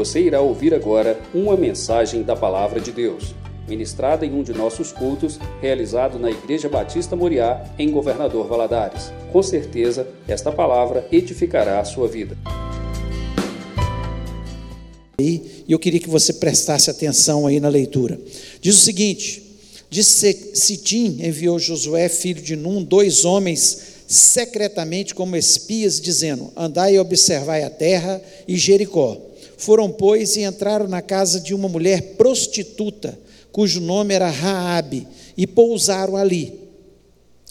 Você irá ouvir agora uma mensagem da Palavra de Deus, ministrada em um de nossos cultos, realizado na Igreja Batista Moriá, em Governador Valadares. Com certeza, esta palavra edificará a sua vida. E eu queria que você prestasse atenção aí na leitura. Diz o seguinte: de Sitim enviou Josué, filho de Num, dois homens secretamente como espias, dizendo: Andai e observai a terra e Jericó. Foram, pois, e entraram na casa de uma mulher prostituta, cujo nome era Raabe, e pousaram ali.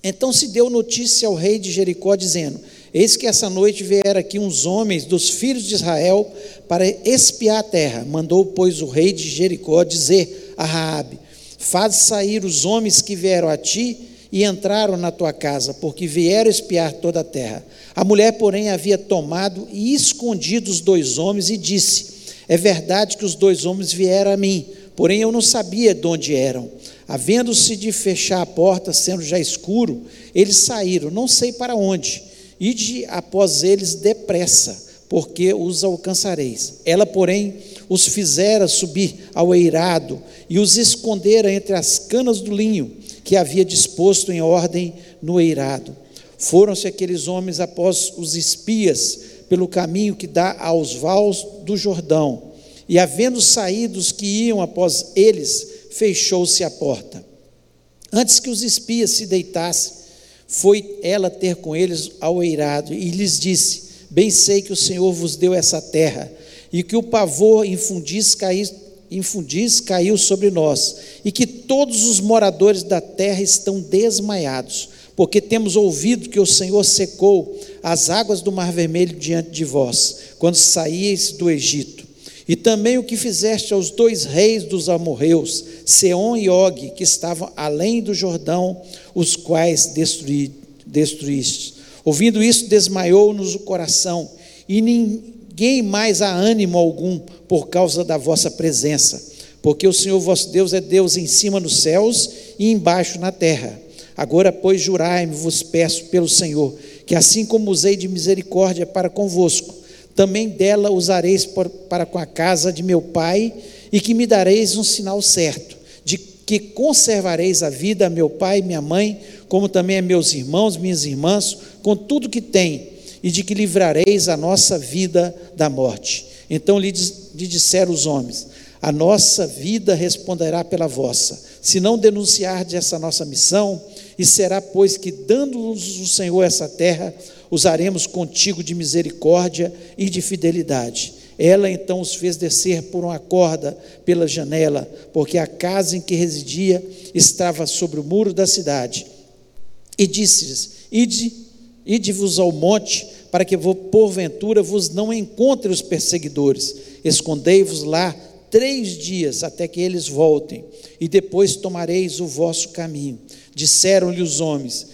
Então se deu notícia ao rei de Jericó, dizendo: Eis que essa noite vieram aqui uns homens dos filhos de Israel para espiar a terra. Mandou, pois, o rei de Jericó dizer a Raabe: Faz sair os homens que vieram a ti e entraram na tua casa, porque vieram espiar toda a terra. A mulher, porém, havia tomado e escondido os dois homens e disse: É verdade que os dois homens vieram a mim, porém eu não sabia de onde eram. Havendo-se de fechar a porta, sendo já escuro, eles saíram, não sei para onde. Ide após eles depressa, porque os alcançareis. Ela, porém, os fizera subir ao eirado e os escondera entre as canas do linho que havia disposto em ordem no eirado. Foram-se aqueles homens após os espias pelo caminho que dá aos vales do Jordão, e havendo saído os que iam após eles, fechou-se a porta. Antes que os espias se deitassem, foi ela ter com eles ao eirado e lhes disse: Bem sei que o Senhor vos deu essa terra, e que o pavor infundis caiu infundis caiu sobre nós, e que todos os moradores da terra estão desmaiados, porque temos ouvido que o Senhor secou as águas do Mar Vermelho diante de vós, quando saíeis do Egito. E também o que fizeste aos dois reis dos amorreus, Seom e Og, que estavam além do Jordão, os quais destruí, destruíste. Ouvindo isso, desmaiou-nos o coração, e ninguém mais há ânimo algum por causa da vossa presença, porque o Senhor vosso Deus é Deus em cima nos céus e embaixo na terra. Agora, pois, jurai-me, vos peço pelo Senhor, que assim como usei de misericórdia para convosco, também dela usareis para com a casa de meu pai, e que me dareis um sinal certo, de que conservareis a vida a meu pai e minha mãe, como também a meus irmãos, minhas irmãs, com tudo que tem e de que livrareis a nossa vida da morte. Então lhe, lhe disseram os homens: A nossa vida responderá pela vossa, se não denunciardes essa nossa missão, e será, pois, que, dando-nos o Senhor essa terra, usaremos contigo de misericórdia e de fidelidade. Ela então os fez descer por uma corda pela janela, porque a casa em que residia estava sobre o muro da cidade. E disse-lhes: Ide Ide-vos ao monte, para que porventura vos não encontre os perseguidores. Escondei-vos lá três dias até que eles voltem, e depois tomareis o vosso caminho. Disseram-lhe os homens: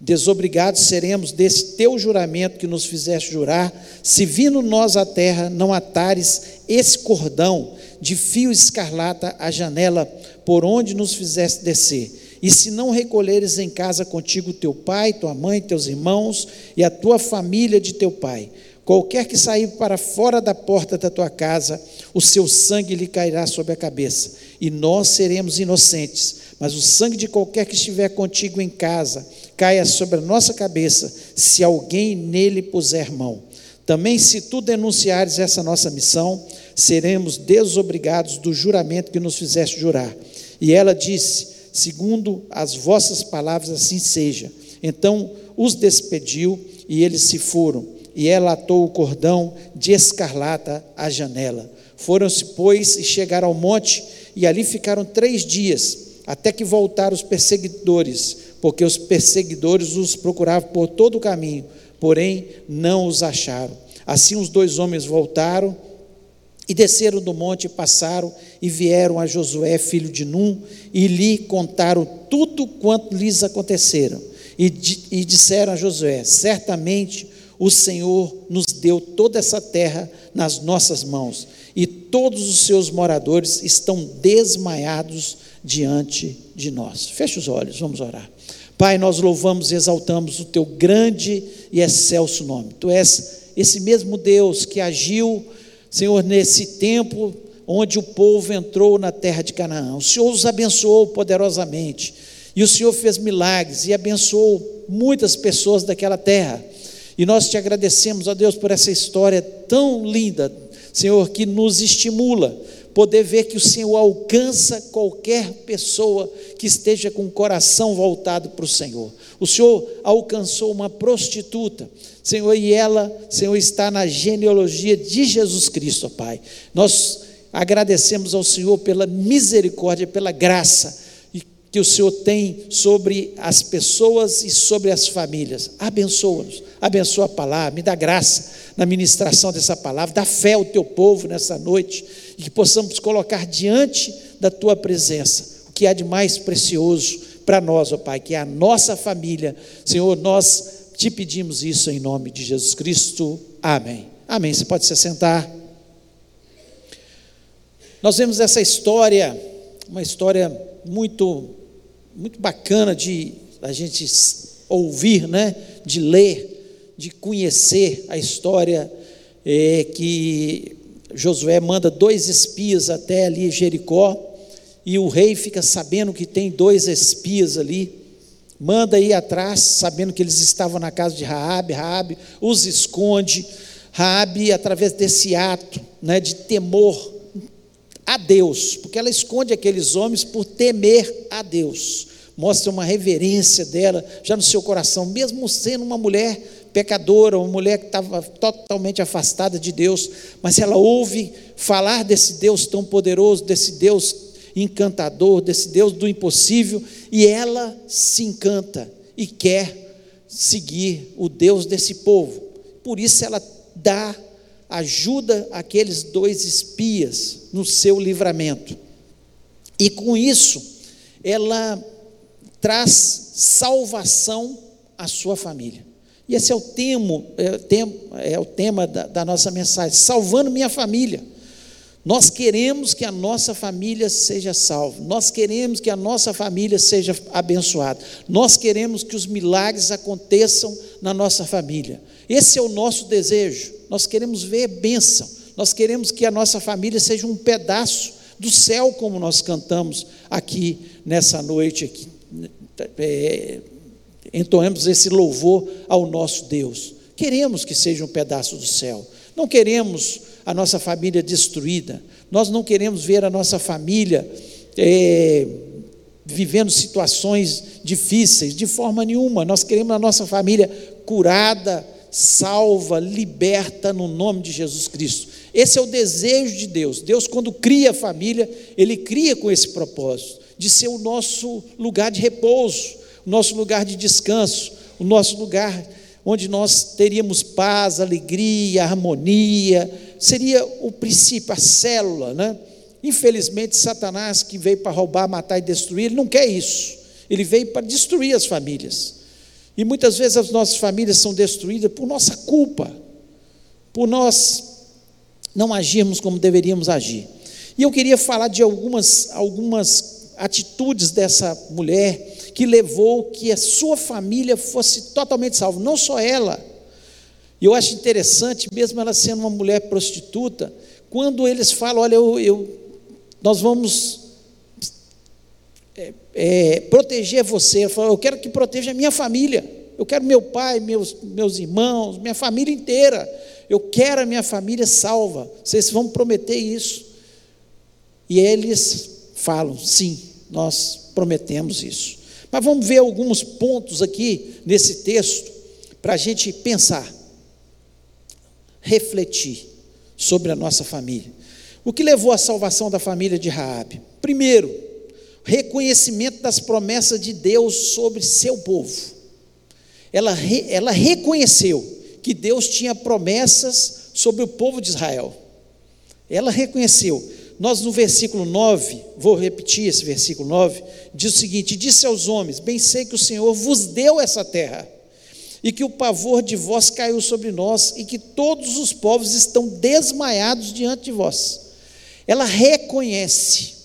Desobrigados seremos desse teu juramento que nos fizeste jurar, se vindo nós à terra não atares esse cordão de fio escarlata à janela por onde nos fizeste descer e se não recolheres em casa contigo teu pai, tua mãe, teus irmãos e a tua família de teu pai, qualquer que sair para fora da porta da tua casa, o seu sangue lhe cairá sobre a cabeça, e nós seremos inocentes, mas o sangue de qualquer que estiver contigo em casa caia sobre a nossa cabeça, se alguém nele puser mão. Também, se tu denunciares essa nossa missão, seremos desobrigados do juramento que nos fizeste jurar. E ela disse: segundo as vossas palavras, assim seja. Então os despediu e eles se foram. E ela atou o cordão de escarlata à janela. Foram-se, pois, e chegaram ao monte, e ali ficaram três dias, até que voltaram os perseguidores, porque os perseguidores os procuravam por todo o caminho, porém não os acharam. Assim os dois homens voltaram e desceram do monte, passaram e vieram a Josué, filho de Num, e lhe contaram tudo quanto lhes aconteceram. E, e disseram a Josué: Certamente o Senhor nos deu toda essa terra nas nossas mãos, e todos os seus moradores estão desmaiados diante de nós. Feche os olhos, vamos orar. Pai, nós louvamos e exaltamos o teu grande e excelso nome. Tu és esse mesmo Deus que agiu Senhor, nesse tempo onde o povo entrou na terra de Canaã. O Senhor os abençoou poderosamente. E o Senhor fez milagres e abençoou muitas pessoas daquela terra. E nós te agradecemos, ó Deus, por essa história tão linda, Senhor, que nos estimula poder ver que o Senhor alcança qualquer pessoa que esteja com o coração voltado para o Senhor. O Senhor alcançou uma prostituta, Senhor, e ela, Senhor, está na genealogia de Jesus Cristo, Pai. Nós agradecemos ao Senhor pela misericórdia, pela graça que o Senhor tem sobre as pessoas e sobre as famílias. Abençoa-nos, abençoa a palavra, me dá graça na ministração dessa palavra, dá fé ao teu povo nessa noite e que possamos colocar diante da tua presença o que há de mais precioso para nós, ó Pai, que é a nossa família. Senhor, nós te pedimos isso em nome de Jesus Cristo. Amém. Amém. Você pode se sentar. Nós vemos essa história, uma história muito muito bacana de a gente ouvir, né? De ler, de conhecer a história é, que Josué manda dois espias até ali Jericó e o rei fica sabendo que tem dois espias ali, manda ir atrás, sabendo que eles estavam na casa de Raabe, Raabe os esconde. Raabe, através desse ato, né, de temor a Deus, porque ela esconde aqueles homens por temer a Deus. Mostra uma reverência dela já no seu coração, mesmo sendo uma mulher pecadora, uma mulher que estava totalmente afastada de Deus, mas ela ouve falar desse Deus tão poderoso, desse Deus encantador, desse Deus do impossível, e ela se encanta e quer seguir o Deus desse povo. Por isso ela dá ajuda aqueles dois espias no seu livramento. E com isso, ela traz salvação à sua família. E esse é o, temo, é, o tema, é o tema da, da nossa mensagem: salvando minha família. Nós queremos que a nossa família seja salva, nós queremos que a nossa família seja abençoada, nós queremos que os milagres aconteçam na nossa família. Esse é o nosso desejo. Nós queremos ver bênção, nós queremos que a nossa família seja um pedaço do céu, como nós cantamos aqui nessa noite. Aqui. É, entoemos esse louvor ao nosso Deus. Queremos que seja um pedaço do céu, não queremos a nossa família destruída, nós não queremos ver a nossa família é, vivendo situações difíceis, de forma nenhuma, nós queremos a nossa família curada, salva, liberta no nome de Jesus Cristo. Esse é o desejo de Deus. Deus, quando cria a família, Ele cria com esse propósito, de ser o nosso lugar de repouso, nosso lugar de descanso, o nosso lugar onde nós teríamos paz, alegria, harmonia, seria o princípio, a célula, né? Infelizmente, Satanás, que veio para roubar, matar e destruir, ele não quer isso. Ele veio para destruir as famílias. E muitas vezes as nossas famílias são destruídas por nossa culpa, por nós não agirmos como deveríamos agir. E eu queria falar de algumas, algumas atitudes dessa mulher que levou que a sua família fosse totalmente salva, não só ela. E eu acho interessante, mesmo ela sendo uma mulher prostituta, quando eles falam, olha, eu, eu nós vamos é, é, proteger você. Eu, falo, eu quero que proteja a minha família. Eu quero meu pai, meus, meus irmãos, minha família inteira. Eu quero a minha família salva. Vocês vão prometer isso. E eles falam: sim, nós prometemos isso. Mas vamos ver alguns pontos aqui nesse texto para a gente pensar, refletir sobre a nossa família. O que levou à salvação da família de Raabe? Primeiro, reconhecimento das promessas de Deus sobre seu povo. Ela, ela reconheceu que Deus tinha promessas sobre o povo de Israel. Ela reconheceu. Nós no versículo 9, vou repetir esse versículo 9, diz o seguinte: Disse aos homens: Bem sei que o Senhor vos deu essa terra, e que o pavor de vós caiu sobre nós, e que todos os povos estão desmaiados diante de vós. Ela reconhece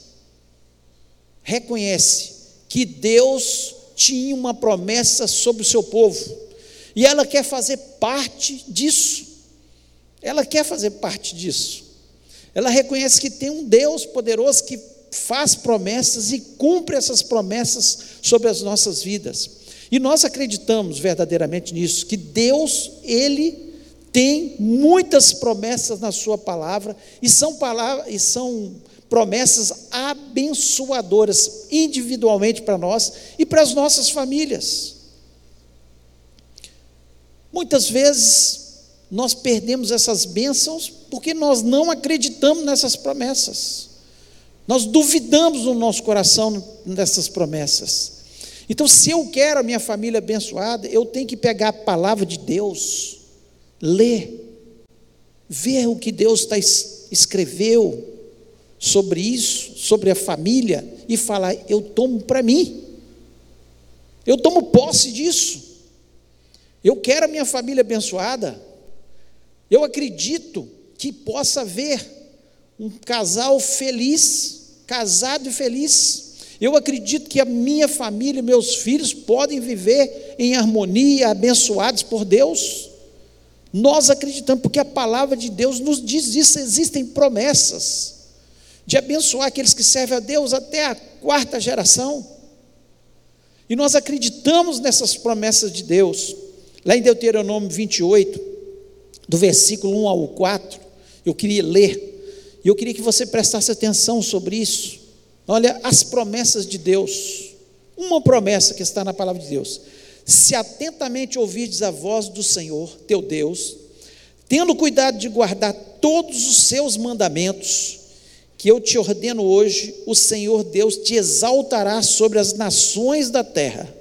reconhece que Deus tinha uma promessa sobre o seu povo e ela quer fazer parte disso. Ela quer fazer parte disso. Ela reconhece que tem um Deus poderoso que faz promessas e cumpre essas promessas sobre as nossas vidas. E nós acreditamos verdadeiramente nisso, que Deus, Ele tem muitas promessas na Sua palavra, e são, e são promessas abençoadoras, individualmente para nós e para as nossas famílias. Muitas vezes nós perdemos essas bênçãos porque nós não acreditamos nessas promessas. Nós duvidamos no nosso coração dessas promessas. Então, se eu quero a minha família abençoada, eu tenho que pegar a palavra de Deus, ler, ver o que Deus tá, escreveu sobre isso, sobre a família, e falar: eu tomo para mim, eu tomo posse disso, eu quero a minha família abençoada, eu acredito que possa haver um casal feliz, casado e feliz. Eu acredito que a minha família, meus filhos podem viver em harmonia, abençoados por Deus. Nós acreditamos, porque a palavra de Deus nos diz isso, existem promessas de abençoar aqueles que servem a Deus até a quarta geração. E nós acreditamos nessas promessas de Deus. Lá em Deuteronômio 28, do versículo 1 ao 4, eu queria ler e eu queria que você prestasse atenção sobre isso. Olha as promessas de Deus. Uma promessa que está na palavra de Deus. Se atentamente ouvirdes a voz do Senhor, teu Deus, tendo cuidado de guardar todos os seus mandamentos, que eu te ordeno hoje, o Senhor Deus te exaltará sobre as nações da terra.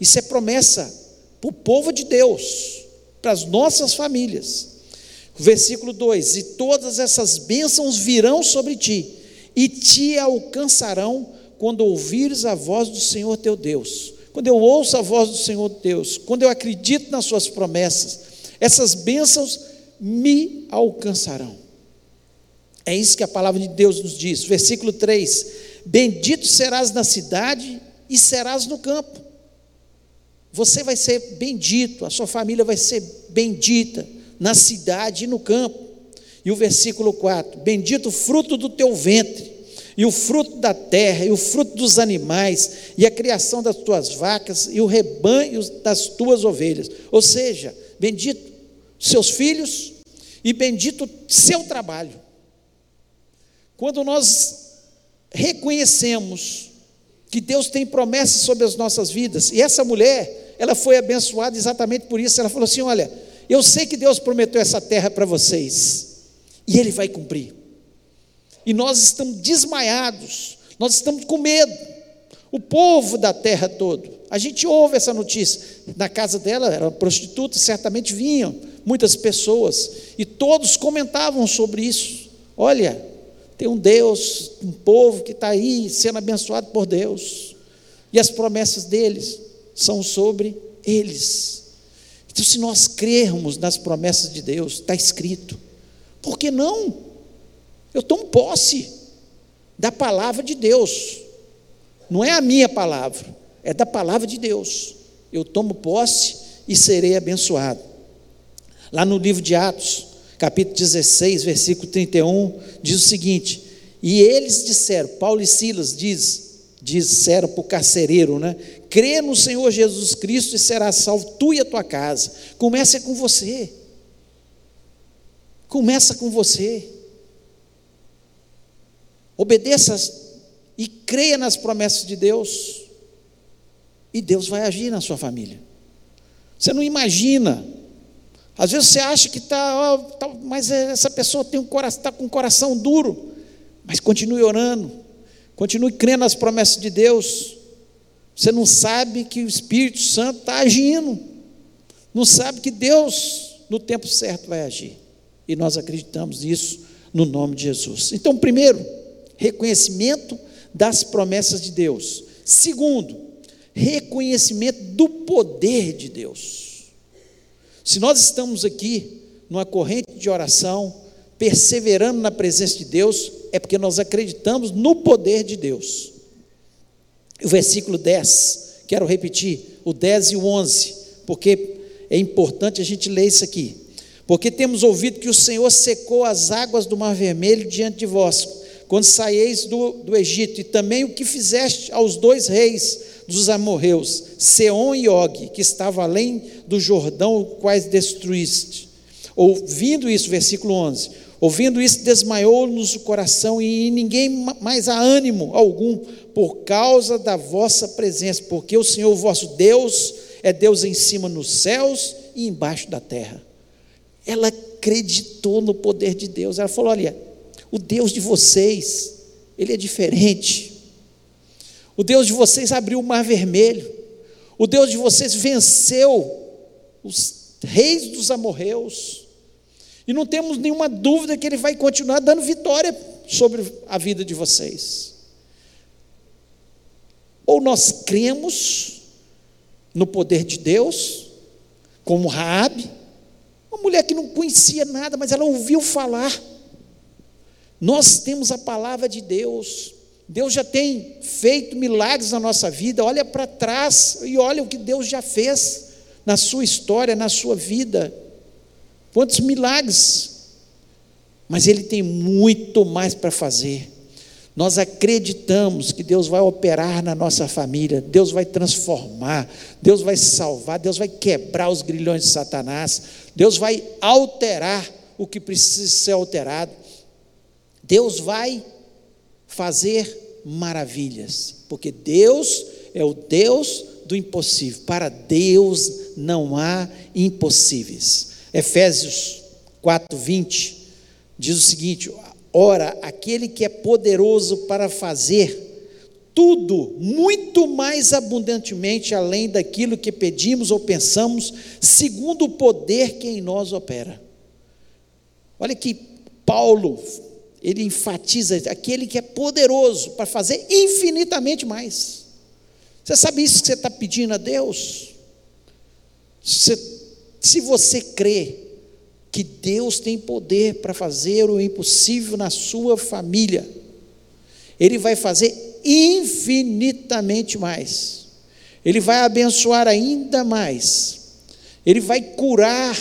Isso é promessa para o povo de Deus, para as nossas famílias. Versículo 2: E todas essas bênçãos virão sobre ti, e te alcançarão quando ouvires a voz do Senhor teu Deus. Quando eu ouço a voz do Senhor Deus, quando eu acredito nas suas promessas, essas bênçãos me alcançarão. É isso que a palavra de Deus nos diz. Versículo 3: Bendito serás na cidade e serás no campo. Você vai ser bendito, a sua família vai ser bendita na cidade e no campo. E o versículo 4: Bendito o fruto do teu ventre, e o fruto da terra, e o fruto dos animais, e a criação das tuas vacas, e o rebanho das tuas ovelhas. Ou seja, bendito seus filhos, e bendito seu trabalho. Quando nós reconhecemos que Deus tem promessas sobre as nossas vidas, e essa mulher, ela foi abençoada exatamente por isso, ela falou assim: olha eu sei que Deus prometeu essa terra para vocês, e Ele vai cumprir. E nós estamos desmaiados, nós estamos com medo. O povo da terra todo. A gente ouve essa notícia. Na casa dela, era prostituta, certamente vinham muitas pessoas, e todos comentavam sobre isso. Olha, tem um Deus, um povo que está aí sendo abençoado por Deus, e as promessas deles são sobre eles. Então, se nós crermos nas promessas de Deus, está escrito. Por que não? Eu tomo posse da palavra de Deus. Não é a minha palavra, é da palavra de Deus. Eu tomo posse e serei abençoado. Lá no livro de Atos, capítulo 16, versículo 31, diz o seguinte: E eles disseram, Paulo e Silas diz, disseram para o carcereiro, né? crê no Senhor Jesus Cristo e será salvo tu e a tua casa. Começa com você. Começa com você. Obedeça e creia nas promessas de Deus. E Deus vai agir na sua família. Você não imagina. Às vezes você acha que está, tá, mas essa pessoa tem um coração, está com um coração duro. Mas continue orando, continue crendo nas promessas de Deus. Você não sabe que o Espírito Santo está agindo. Não sabe que Deus, no tempo certo, vai agir. E nós acreditamos nisso no nome de Jesus. Então, primeiro, reconhecimento das promessas de Deus. Segundo, reconhecimento do poder de Deus. Se nós estamos aqui numa corrente de oração, perseverando na presença de Deus, é porque nós acreditamos no poder de Deus. O versículo 10, quero repetir, o 10 e o 11, porque é importante a gente ler isso aqui. Porque temos ouvido que o Senhor secou as águas do Mar Vermelho diante de vós, quando saíeis do, do Egito, e também o que fizeste aos dois reis dos amorreus, Seom e Og, que estavam além do Jordão, quais destruíste. Ouvindo isso, versículo 11, ouvindo isso, desmaiou-nos o coração e ninguém mais há ânimo algum por causa da vossa presença, porque o Senhor vosso Deus é Deus em cima nos céus e embaixo da terra. Ela acreditou no poder de Deus. Ela falou: olha, o Deus de vocês, ele é diferente. O Deus de vocês abriu o mar vermelho. O Deus de vocês venceu os reis dos amorreus. E não temos nenhuma dúvida que ele vai continuar dando vitória sobre a vida de vocês. Ou nós cremos no poder de Deus, como Raabe, uma mulher que não conhecia nada, mas ela ouviu falar. Nós temos a palavra de Deus. Deus já tem feito milagres na nossa vida. Olha para trás e olha o que Deus já fez na sua história, na sua vida. Quantos milagres! Mas Ele tem muito mais para fazer. Nós acreditamos que Deus vai operar na nossa família, Deus vai transformar, Deus vai salvar, Deus vai quebrar os grilhões de Satanás, Deus vai alterar o que precisa ser alterado, Deus vai fazer maravilhas, porque Deus é o Deus do impossível, para Deus não há impossíveis. Efésios 4, 20 diz o seguinte: Ora, aquele que é poderoso para fazer tudo muito mais abundantemente além daquilo que pedimos ou pensamos, segundo o poder que em nós opera. Olha que Paulo, ele enfatiza aquele que é poderoso para fazer infinitamente mais. Você sabe isso que você está pedindo a Deus? Se, se você crê que Deus tem poder para fazer o impossível na sua família. Ele vai fazer infinitamente mais. Ele vai abençoar ainda mais. Ele vai curar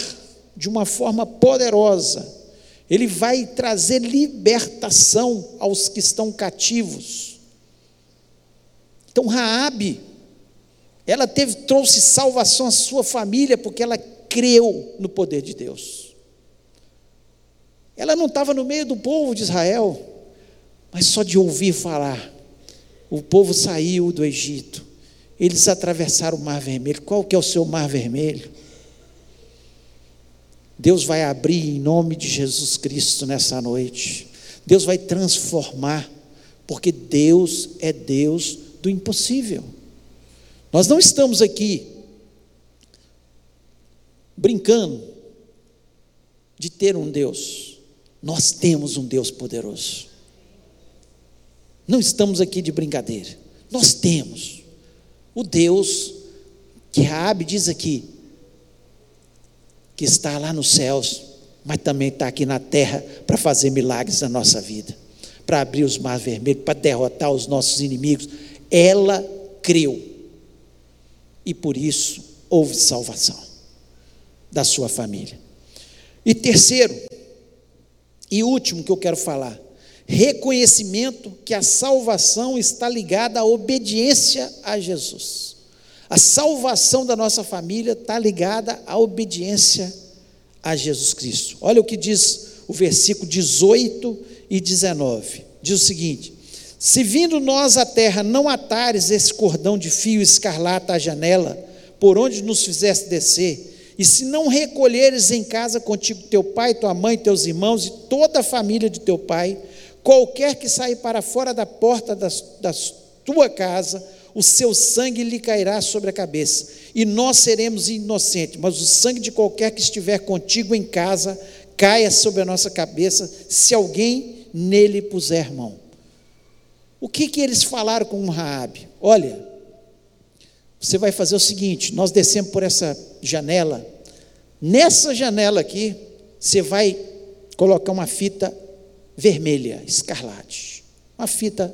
de uma forma poderosa. Ele vai trazer libertação aos que estão cativos. Então Raabe, ela teve trouxe salvação à sua família porque ela creu no poder de Deus. Ela não estava no meio do povo de Israel, mas só de ouvir falar. O povo saiu do Egito. Eles atravessaram o Mar Vermelho. Qual que é o seu Mar Vermelho? Deus vai abrir em nome de Jesus Cristo nessa noite. Deus vai transformar, porque Deus é Deus do impossível. Nós não estamos aqui brincando de ter um Deus. Nós temos um Deus poderoso. Não estamos aqui de brincadeira. Nós temos o Deus que Raabe diz aqui, que está lá nos céus, mas também está aqui na terra para fazer milagres na nossa vida, para abrir os mares vermelhos, para derrotar os nossos inimigos. Ela creu. E por isso houve salvação da sua família. E terceiro, e último que eu quero falar: reconhecimento que a salvação está ligada à obediência a Jesus. A salvação da nossa família está ligada à obediência a Jesus Cristo. Olha o que diz o versículo 18 e 19. Diz o seguinte: Se vindo nós à terra não atares esse cordão de fio escarlata à janela, por onde nos fizeste descer, e se não recolheres em casa contigo teu pai, tua mãe, teus irmãos e toda a família de teu pai, qualquer que sair para fora da porta da, da tua casa, o seu sangue lhe cairá sobre a cabeça, e nós seremos inocentes, mas o sangue de qualquer que estiver contigo em casa caia sobre a nossa cabeça, se alguém nele puser mão. O que que eles falaram com Raabe? Olha, você vai fazer o seguinte: nós descemos por essa janela, nessa janela aqui, você vai colocar uma fita vermelha, escarlate. Uma fita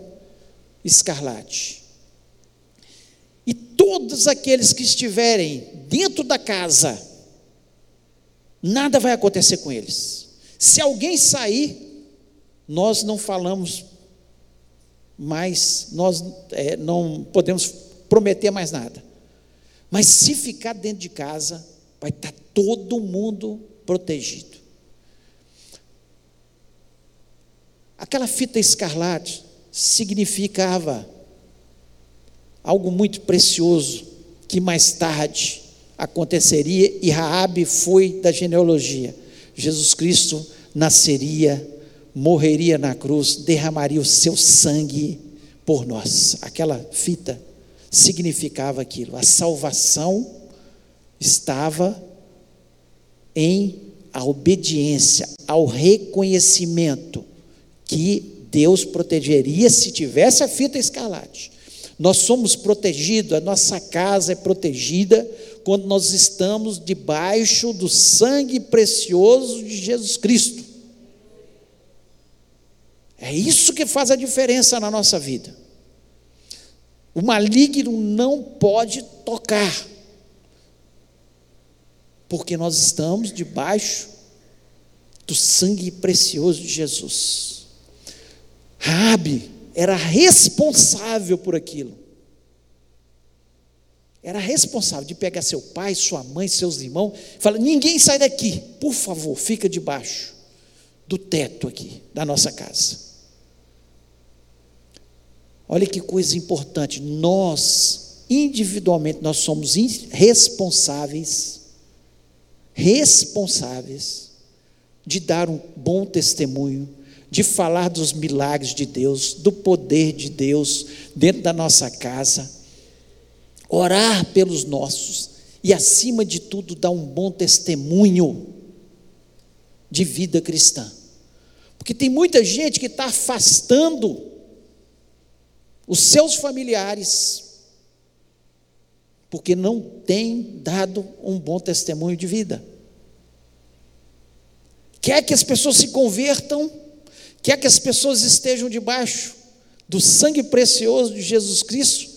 escarlate. E todos aqueles que estiverem dentro da casa, nada vai acontecer com eles. Se alguém sair, nós não falamos mais, nós é, não podemos prometer mais nada. Mas se ficar dentro de casa, vai estar todo mundo protegido. Aquela fita escarlate significava algo muito precioso que mais tarde aconteceria e Raabe foi da genealogia. Jesus Cristo nasceria, morreria na cruz, derramaria o seu sangue por nós. Aquela fita significava aquilo. A salvação estava em a obediência, ao reconhecimento que Deus protegeria se tivesse a fita escarlate. Nós somos protegidos, a nossa casa é protegida quando nós estamos debaixo do sangue precioso de Jesus Cristo. É isso que faz a diferença na nossa vida. O maligno não pode tocar, porque nós estamos debaixo do sangue precioso de Jesus. Rabi era responsável por aquilo. Era responsável de pegar seu pai, sua mãe, seus irmãos, e falar: ninguém sai daqui, por favor, fica debaixo do teto aqui da nossa casa. Olha que coisa importante, nós, individualmente, nós somos responsáveis, responsáveis de dar um bom testemunho, de falar dos milagres de Deus, do poder de Deus dentro da nossa casa, orar pelos nossos e, acima de tudo, dar um bom testemunho de vida cristã. Porque tem muita gente que está afastando os seus familiares, porque não tem dado um bom testemunho de vida. Quer que as pessoas se convertam, quer que as pessoas estejam debaixo do sangue precioso de Jesus Cristo,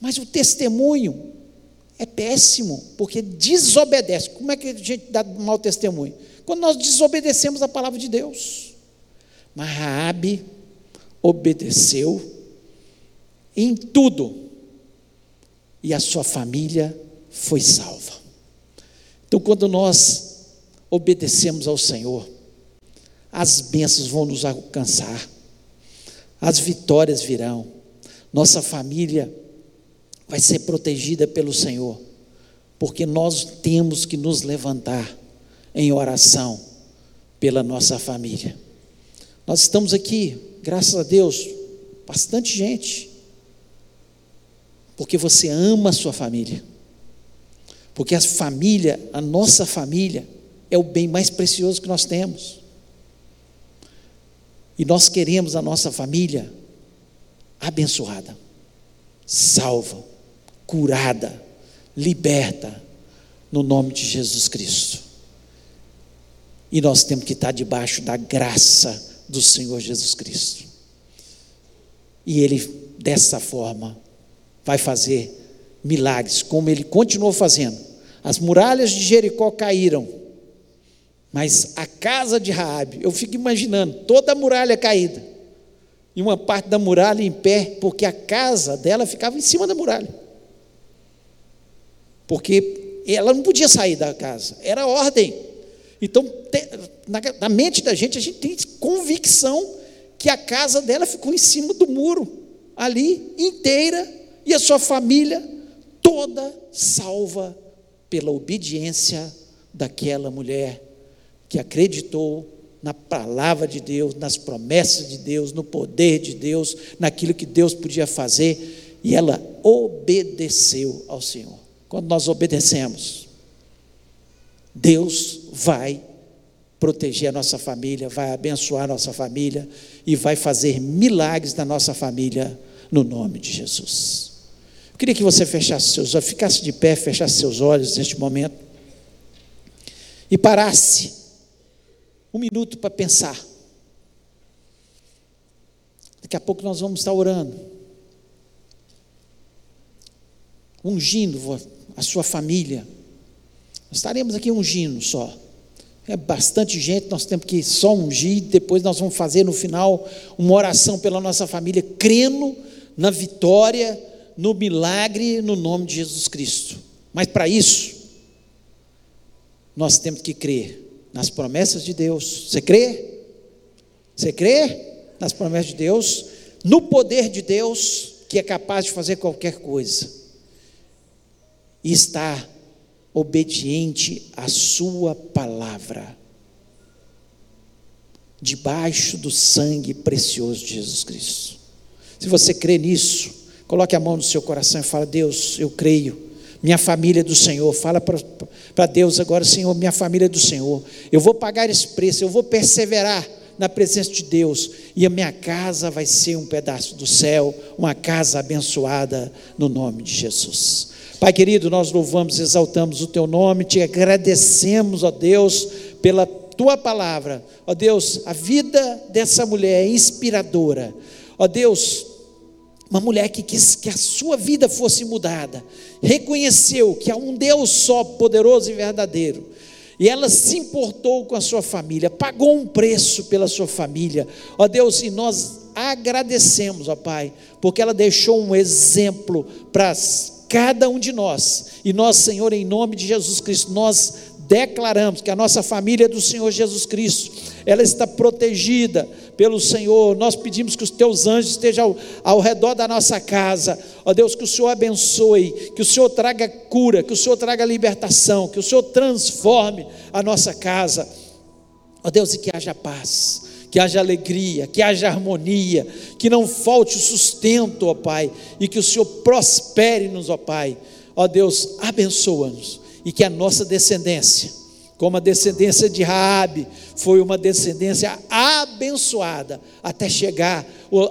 mas o testemunho é péssimo, porque desobedece. Como é que a gente dá mau testemunho? Quando nós desobedecemos a palavra de Deus. Mas Raabe obedeceu em tudo, e a sua família foi salva. Então, quando nós obedecemos ao Senhor, as bênçãos vão nos alcançar, as vitórias virão, nossa família vai ser protegida pelo Senhor, porque nós temos que nos levantar em oração pela nossa família. Nós estamos aqui, graças a Deus, bastante gente porque você ama a sua família. Porque a família, a nossa família, é o bem mais precioso que nós temos. E nós queremos a nossa família abençoada, salva, curada, liberta, no nome de Jesus Cristo. E nós temos que estar debaixo da graça do Senhor Jesus Cristo. E Ele, dessa forma, vai fazer milagres, como ele continuou fazendo. As muralhas de Jericó caíram, mas a casa de Raabe, eu fico imaginando toda a muralha caída e uma parte da muralha em pé, porque a casa dela ficava em cima da muralha. Porque ela não podia sair da casa, era ordem. Então, na mente da gente, a gente tem convicção que a casa dela ficou em cima do muro, ali, inteira, e a sua família toda salva pela obediência daquela mulher que acreditou na palavra de Deus, nas promessas de Deus, no poder de Deus, naquilo que Deus podia fazer, e ela obedeceu ao Senhor. Quando nós obedecemos, Deus vai proteger a nossa família, vai abençoar a nossa família e vai fazer milagres na nossa família, no nome de Jesus. Eu queria que você fechasse seus olhos, ficasse de pé, fechasse seus olhos neste momento e parasse um minuto para pensar. Daqui a pouco nós vamos estar orando, ungindo a sua família. Nós estaremos aqui ungindo só, É bastante gente, nós temos que só ungir, depois nós vamos fazer no final uma oração pela nossa família, crendo na vitória, no milagre, no nome de Jesus Cristo. Mas para isso, nós temos que crer nas promessas de Deus. Você crê? Você crê nas promessas de Deus? No poder de Deus, que é capaz de fazer qualquer coisa. E está obediente à Sua palavra, debaixo do sangue precioso de Jesus Cristo. Se você crê nisso, coloque a mão no seu coração e fala: Deus, eu creio. Minha família é do Senhor. Fala para Deus agora, Senhor, minha família é do Senhor. Eu vou pagar esse preço, eu vou perseverar na presença de Deus, e a minha casa vai ser um pedaço do céu, uma casa abençoada no nome de Jesus. Pai querido, nós louvamos, exaltamos o teu nome, te agradecemos, ó Deus, pela tua palavra. Ó Deus, a vida dessa mulher é inspiradora. Ó Deus, uma mulher que quis que a sua vida fosse mudada, reconheceu que há um Deus só, poderoso e verdadeiro, e ela se importou com a sua família, pagou um preço pela sua família, ó Deus, e nós agradecemos, ó Pai, porque ela deixou um exemplo para cada um de nós. E nós, Senhor, em nome de Jesus Cristo, nós declaramos que a nossa família é do Senhor Jesus Cristo, ela está protegida pelo Senhor. Nós pedimos que os teus anjos estejam ao, ao, redor da nossa casa. Ó Deus, que o Senhor abençoe, que o Senhor traga cura, que o Senhor traga libertação, que o Senhor transforme a nossa casa. Ó Deus, e que haja paz que haja alegria, que haja harmonia, que não falte o sustento, ó Pai, e que o Senhor prospere-nos, ó Pai. Ó Deus, abençoa-nos e que a nossa descendência, como a descendência de Raabe, foi uma descendência abençoada até chegar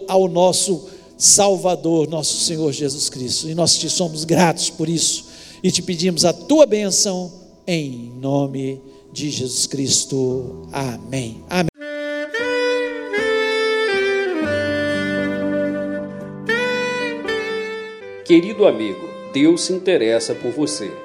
ao nosso Salvador, nosso Senhor Jesus Cristo. E nós te somos gratos por isso e te pedimos a tua bênção em nome de Jesus Cristo. Amém. Amém. Querido amigo, Deus se interessa por você.